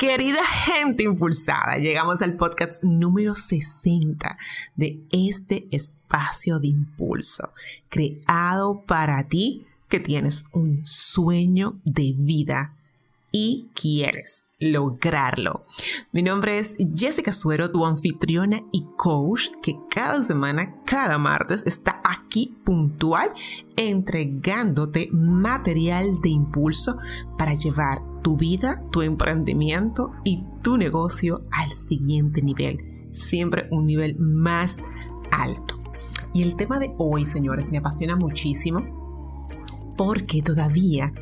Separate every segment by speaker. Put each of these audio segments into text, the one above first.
Speaker 1: Querida gente impulsada, llegamos al podcast número 60 de este espacio de impulso, creado para ti que tienes un sueño de vida y quieres lograrlo. Mi nombre es Jessica Suero, tu anfitriona y coach que cada semana, cada martes está aquí puntual entregándote material de impulso para llevar tu vida, tu emprendimiento y tu negocio al siguiente nivel, siempre un nivel más alto. Y el tema de hoy, señores, me apasiona muchísimo porque todavía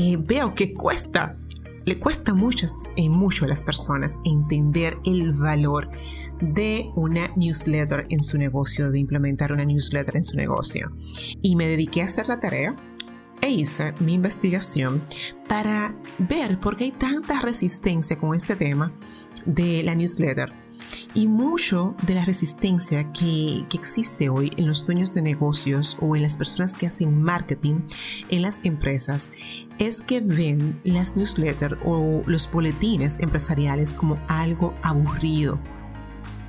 Speaker 1: eh, veo que cuesta, le cuesta muchas, eh, mucho a las personas entender el valor de una newsletter en su negocio, de implementar una newsletter en su negocio. Y me dediqué a hacer la tarea e hice mi investigación para ver por qué hay tanta resistencia con este tema de la newsletter. Y mucho de la resistencia que, que, existe hoy en los dueños de negocios o en las personas que hacen marketing en las empresas es que ven las newsletters o los boletines empresariales como algo aburrido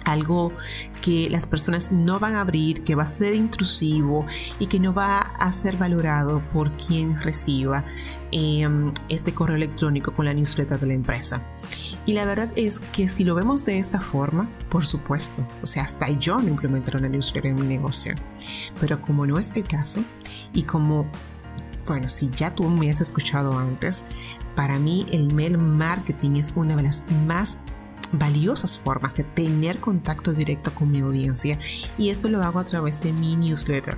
Speaker 1: algo que las personas no van a abrir, que va a ser intrusivo y que no va a ser valorado por quien reciba em, este correo electrónico con la newsletter de la empresa. Y la verdad es que si lo vemos de esta forma, por supuesto, o sea, hasta yo no implementaré una newsletter en mi negocio. Pero como no es el caso y como bueno, si ya tú me has escuchado antes, para mí el email marketing es una de las más valiosas formas de tener contacto directo con mi audiencia y esto lo hago a través de mi newsletter.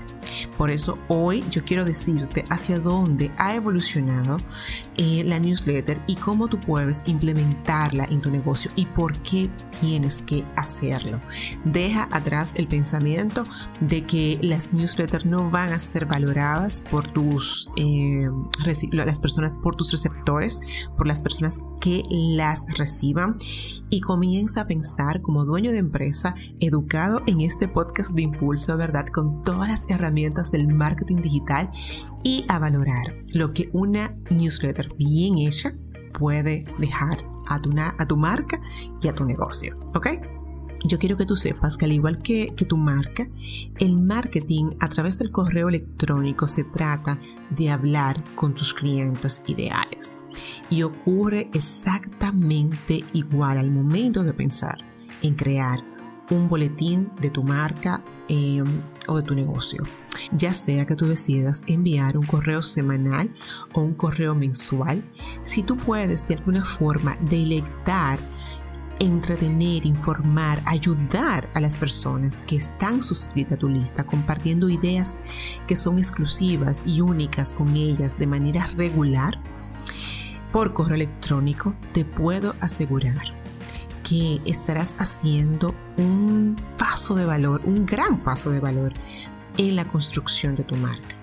Speaker 1: Por eso hoy yo quiero decirte hacia dónde ha evolucionado eh, la newsletter y cómo tú puedes implementarla en tu negocio y por qué tienes que hacerlo. Deja atrás el pensamiento de que las newsletters no van a ser valoradas por tus eh, las personas, por tus receptores, por las personas que las reciban y comienza a pensar como dueño de empresa, educado en este podcast de impulso, ¿verdad? Con todas las herramientas del marketing digital y a valorar lo que una newsletter bien hecha puede dejar a tu, a tu marca y a tu negocio, ¿ok? yo quiero que tú sepas que al igual que, que, tu marca, el marketing a través del correo electrónico se trata de hablar con tus clientes ideales. Y ocurre exactamente igual al momento de pensar en crear un boletín de tu marca em, o de tu negocio. Ya sea que tú decidas enviar un correo semanal o un correo mensual, si tú puedes de alguna forma deleitar entretener, informar, ayudar a las personas que están suscritas a tu lista, compartiendo ideas que son exclusivas y únicas con ellas de manera regular, por correo electrónico, te puedo asegurar que estarás haciendo un paso de valor, un gran paso de valor en la construcción de tu marca.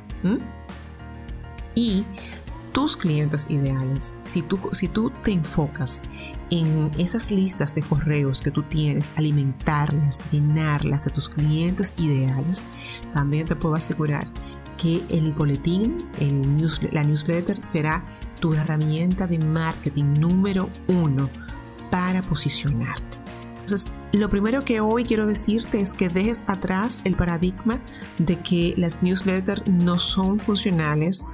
Speaker 1: Y tus clientes ideales, si tú, si tú te enfocas en esas listas de correos que tú tienes, alimentarlas, llenarlas de tus clientes ideales, también te puedo asegurar que el boletín, el la newsletter será tu herramienta de marketing número uno para posicionarte. Entonces, lo primero que hoy quiero decirte es que dejes atrás el paradigma de que las newsletters no son funcionales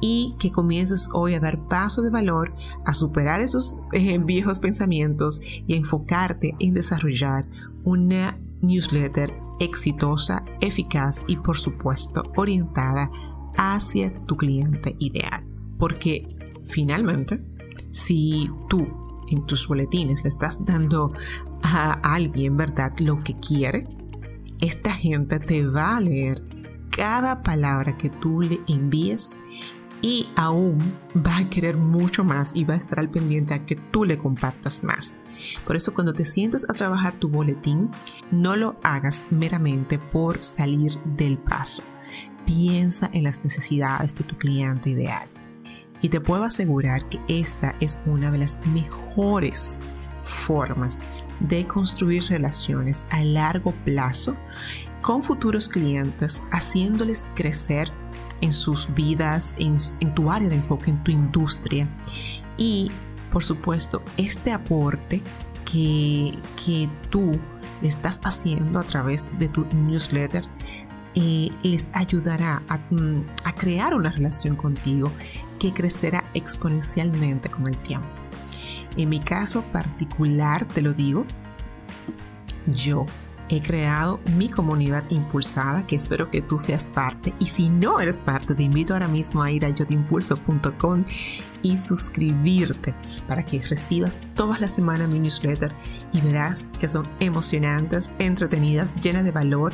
Speaker 1: y que comiences hoy a dar paso de valor, a superar esos eh, viejos pensamientos y a enfocarte en desarrollar una newsletter exitosa, eficaz y por supuesto orientada hacia tu cliente ideal. Porque finalmente, si tú en tus boletines le estás dando a alguien, ¿verdad?, lo que quiere, esta gente te va a leer cada palabra que tú le envíes y aún va a querer mucho más y va a estar al pendiente a que tú le compartas más. Por eso cuando te sientes a trabajar tu boletín, no lo hagas meramente por salir del paso. piensa en las necesidades de tu cliente ideal. Y te puedo asegurar que esta es una de las mejores formas de construir relaciones a largo plazo con futuros clientes, haciéndoles crecer en sus vidas, en, tu área de enfoque, en tu industria. Y, por supuesto, este aporte que, que tú le estás haciendo a través de tu newsletter les ayudará mm, a crear una relación contigo que crecerá exponencialmente con el tiempo. En mi caso particular, te lo digo, yo he creado mi comunidad impulsada, que espero que tú seas parte. Y si no eres parte, te invito ahora mismo a ir a yotimpulso.com y suscribirte para que recibas todas las semanas mi newsletter y verás que son emocionantes, entretenidas, llenas de valor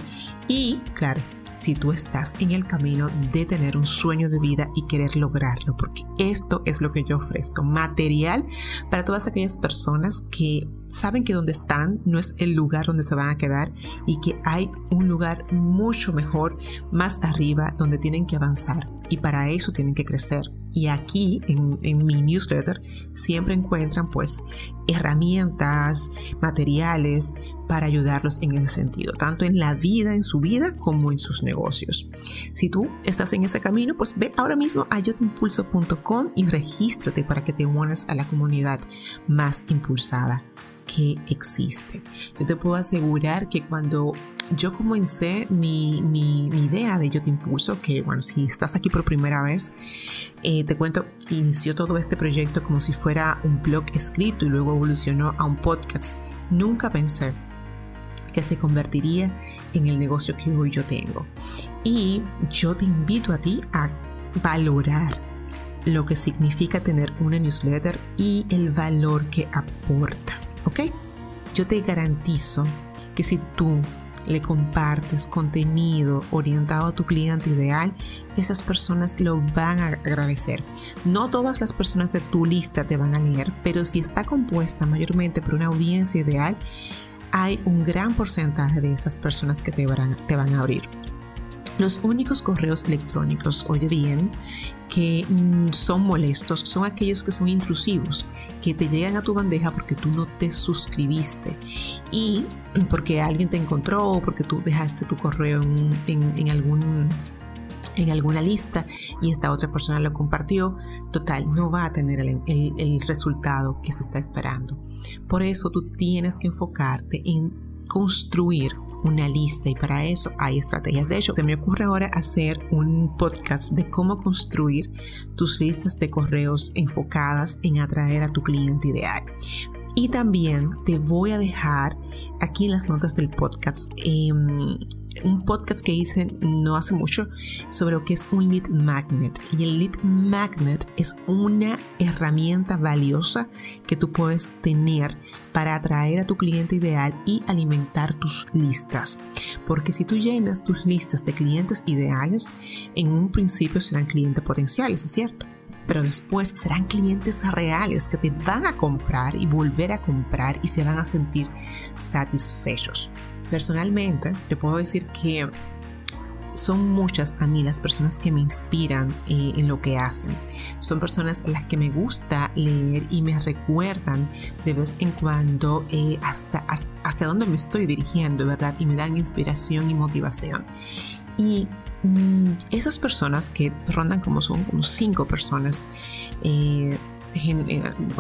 Speaker 1: y, claro, si tú estás en el camino de tener un sueño de vida y querer lograrlo, porque esto es lo que yo ofrezco, material para todas aquellas personas que saben que donde están no es el lugar donde se van a quedar y que hay un lugar mucho mejor más arriba donde tienen que avanzar y para eso tienen que crecer. Y aquí en, mi newsletter siempre encuentran pues herramientas, materiales para ayudarlos en ese sentido, tanto en la vida, en su vida, como en sus negocios. Si tú estás en ese camino, pues ve ahora mismo a yotimpulso.com y regístrate para que te unas a la comunidad más impulsada que existe. Yo te puedo asegurar que cuando yo comencé mi, mi, idea de Yo Te Impulso, que bueno, si estás aquí por primera vez, eh, te cuento, inició todo este proyecto como si fuera un blog escrito y luego evolucionó a un podcast. Nunca pensé que se convertiría en el negocio que hoy yo tengo. Y yo te invito a ti a valorar lo que significa tener una newsletter y el valor que aporta. ¿Ok? Yo te garantizo que si tú le compartes contenido orientado a tu cliente ideal, esas personas lo van a agradecer. No todas las personas de tu lista te van a leer, pero si está compuesta mayormente por una audiencia ideal, hay un gran porcentaje de esas personas que te van, te van a abrir. Los únicos correos electrónicos, oye bien, que mm, son molestos son aquellos que son intrusivos, que te llegan a tu bandeja porque tú no te suscribiste y porque alguien te encontró porque tú dejaste tu correo en, algún en alguna lista y esta otra persona lo compartió, total, no va a tener el, el, resultado que se está esperando. Por eso tú tienes que enfocarte en construir una lista y para eso hay estrategias. De hecho, se me ocurre ahora hacer un podcast de cómo construir tus listas de correos enfocadas en atraer a tu cliente ideal. Y también te voy a dejar aquí en las notas del podcast em, un podcast que hice no hace mucho sobre lo que es un lead magnet. Y el lead magnet es una herramienta valiosa que tú puedes tener para atraer a tu cliente ideal y alimentar tus listas. Porque si tú llenas tus listas de clientes ideales, en un principio serán clientes potenciales, ¿es cierto? pero después serán clientes reales que te van a comprar y volver a comprar y se van a sentir satisfechos. Personalmente, te puedo decir que son muchas a mí las personas que me inspiran eh, en lo que hacen. Son personas a las que me gusta leer y me recuerdan de vez en cuando eh, hasta, hacia dónde me estoy dirigiendo, ¿verdad? Y me dan inspiración y motivación. Y mm, esas personas que rondan como son como cinco personas, eh,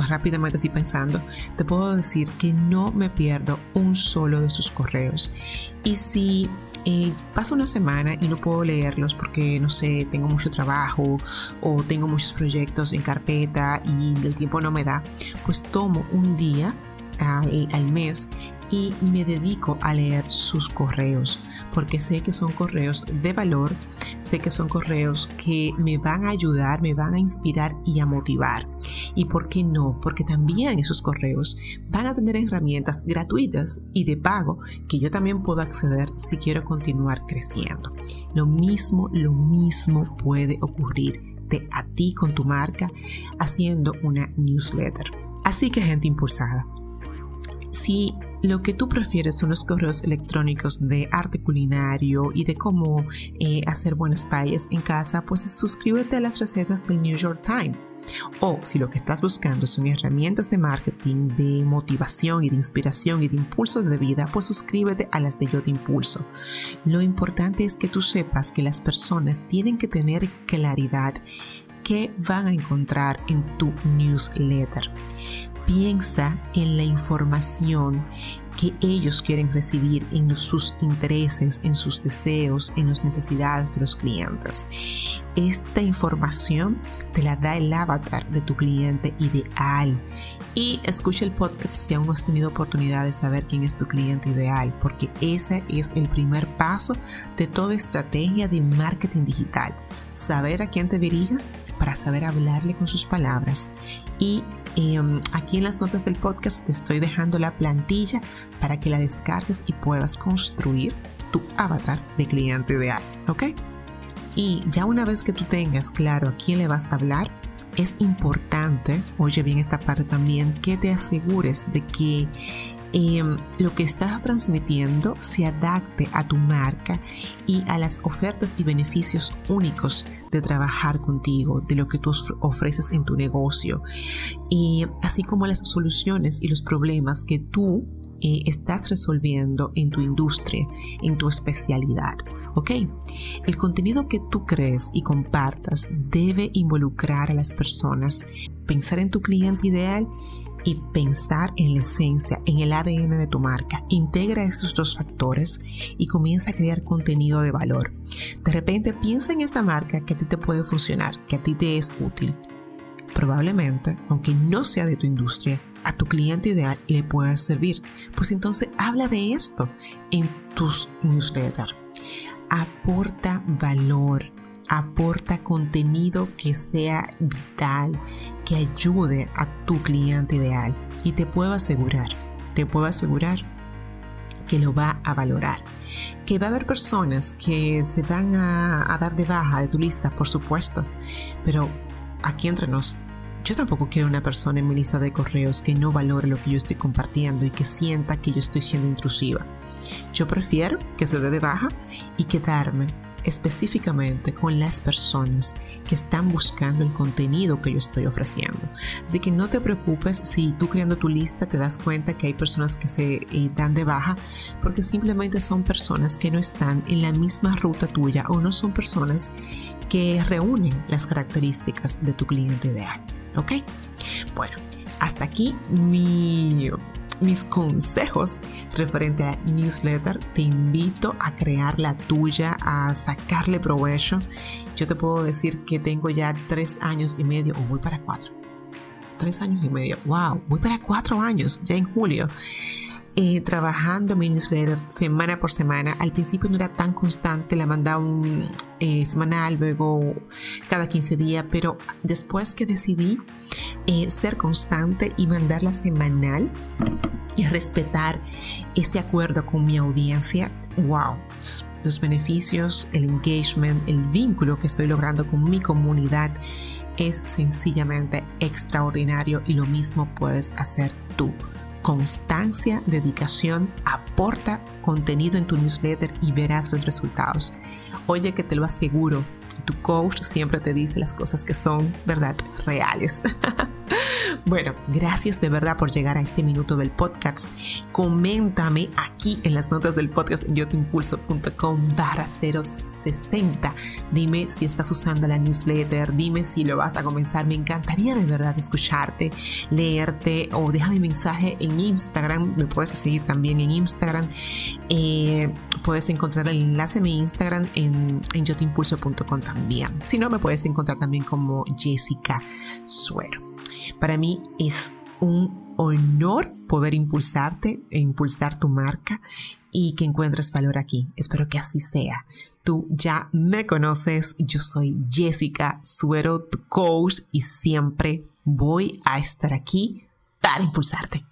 Speaker 1: rápidamente así pensando, te puedo decir que no me pierdo un solo de sus correos. Y si eh, pasa una semana y no puedo leerlos porque, no sé, tengo mucho trabajo o tengo muchos proyectos en carpeta y el tiempo no me da, pues tomo un día al, al mes y me dedico a leer sus correos porque sé que son correos de valor, sé que son correos que me van a ayudar, me van a inspirar y a motivar. ¿Y por qué no? Porque también esos correos van a tener herramientas gratuitas y de pago que yo también puedo acceder si quiero continuar creciendo. Lo mismo, lo mismo puede ocurrirte a ti con tu marca haciendo una newsletter. Así que gente impulsada, si lo que tú prefieres son los correos electrónicos de arte culinario y de cómo eh, hacer buenas payas en casa, pues suscríbete a las recetas del New York Times. O si lo que estás buscando son herramientas de marketing, de motivación y de inspiración y de impulso de vida, pues suscríbete a las de Yo Te Impulso. Lo importante es que tú sepas que las personas tienen que tener claridad qué van a encontrar en tu newsletter piensa en la información que ellos quieren recibir en sus intereses, en sus deseos, en las necesidades de los clientes. Esta información te la da el avatar de tu cliente ideal. Y escucha el podcast si aún no has tenido oportunidad de saber quién es tu cliente ideal, porque ese es el primer paso de toda estrategia de marketing digital. Saber a quién te diriges para saber hablarle con sus palabras. Y em, aquí en las notas del podcast te estoy dejando la plantilla para que la descargues y puedas construir tu avatar de cliente ideal, ¿ok? Y ya una vez que tú tengas claro a quién le vas a hablar, es importante, oye bien esta parte también, que te asegures de que Em, lo que estás transmitiendo se adapte a tu marca y a las ofertas y beneficios únicos de trabajar contigo, de lo que tú ofreces en tu negocio, y así como las soluciones y los problemas que tú eh, estás resolviendo en tu industria, en tu especialidad. ¿Ok? El contenido que tú crees y compartas debe involucrar a las personas, pensar en tu cliente ideal y pensar en la esencia, en el ADN de tu marca. Integra estos dos factores y comienza a crear contenido de valor. De repente piensa en esta marca que a ti te puede funcionar, que a ti te es útil. Probablemente, aunque no sea de tu industria, a tu cliente ideal le pueda servir. Pues entonces habla de esto en tus newsletters. Aporta valor aporta contenido que sea vital, que ayude a tu cliente ideal. Y te puedo asegurar, te puedo asegurar que lo va a valorar. Que va a haber personas que se van a, dar de baja de tu lista, por supuesto. Pero aquí entre nos, yo tampoco quiero una persona en mi lista de correos que no valore lo que yo estoy compartiendo y que sienta que yo estoy siendo intrusiva. Yo prefiero que se dé de baja y quedarme específicamente con las personas que están buscando el contenido que yo estoy ofreciendo. Así que no te preocupes si tú creando tu lista te das cuenta que hay personas que se eh, dan de baja porque simplemente son personas que no están en la misma ruta tuya o no son personas que reúnen las características de tu cliente ideal. ¿Ok? Bueno, hasta aquí mi mis consejos referente a newsletter. Te invito a crear la tuya, a sacarle provecho. Yo te puedo decir que tengo ya tres años y medio, o voy para cuatro. Tres años y medio. ¡Wow! Voy para cuatro años ya en julio. Eh, trabajando mi newsletter semana por semana. Al principio no era tan constante, la mandaba un, eh, semanal, luego cada 15 días, pero después que decidí eh, ser constante y mandarla semanal y respetar ese acuerdo con mi audiencia, wow, los beneficios, el engagement, el vínculo que estoy logrando con mi comunidad es sencillamente extraordinario y lo mismo puedes hacer tú constancia, dedicación, aporta contenido en tu newsletter y verás los resultados. Oye que te lo aseguro, tu coach siempre te dice las cosas que son, ¿verdad?, reales. Bueno, gracias de verdad por llegar a este minuto del podcast. Coméntame aquí en las notas del podcast en yotimpulso.com barra 060. Dime si estás usando la newsletter, dime si lo vas a comenzar. Me encantaría de verdad escucharte, leerte o déjame mensaje en Instagram. Me puedes seguir también en Instagram. Eh, puedes encontrar el enlace a mi Instagram en, en yotimpulso.com también. Si no, me puedes encontrar también como Jessica Suero. Para mí es un honor poder impulsarte e impulsar tu marca y que encuentres valor aquí. Espero que así sea. Tú ya me conoces, yo soy Jessica Suero, tu coach y siempre voy a estar aquí para impulsarte.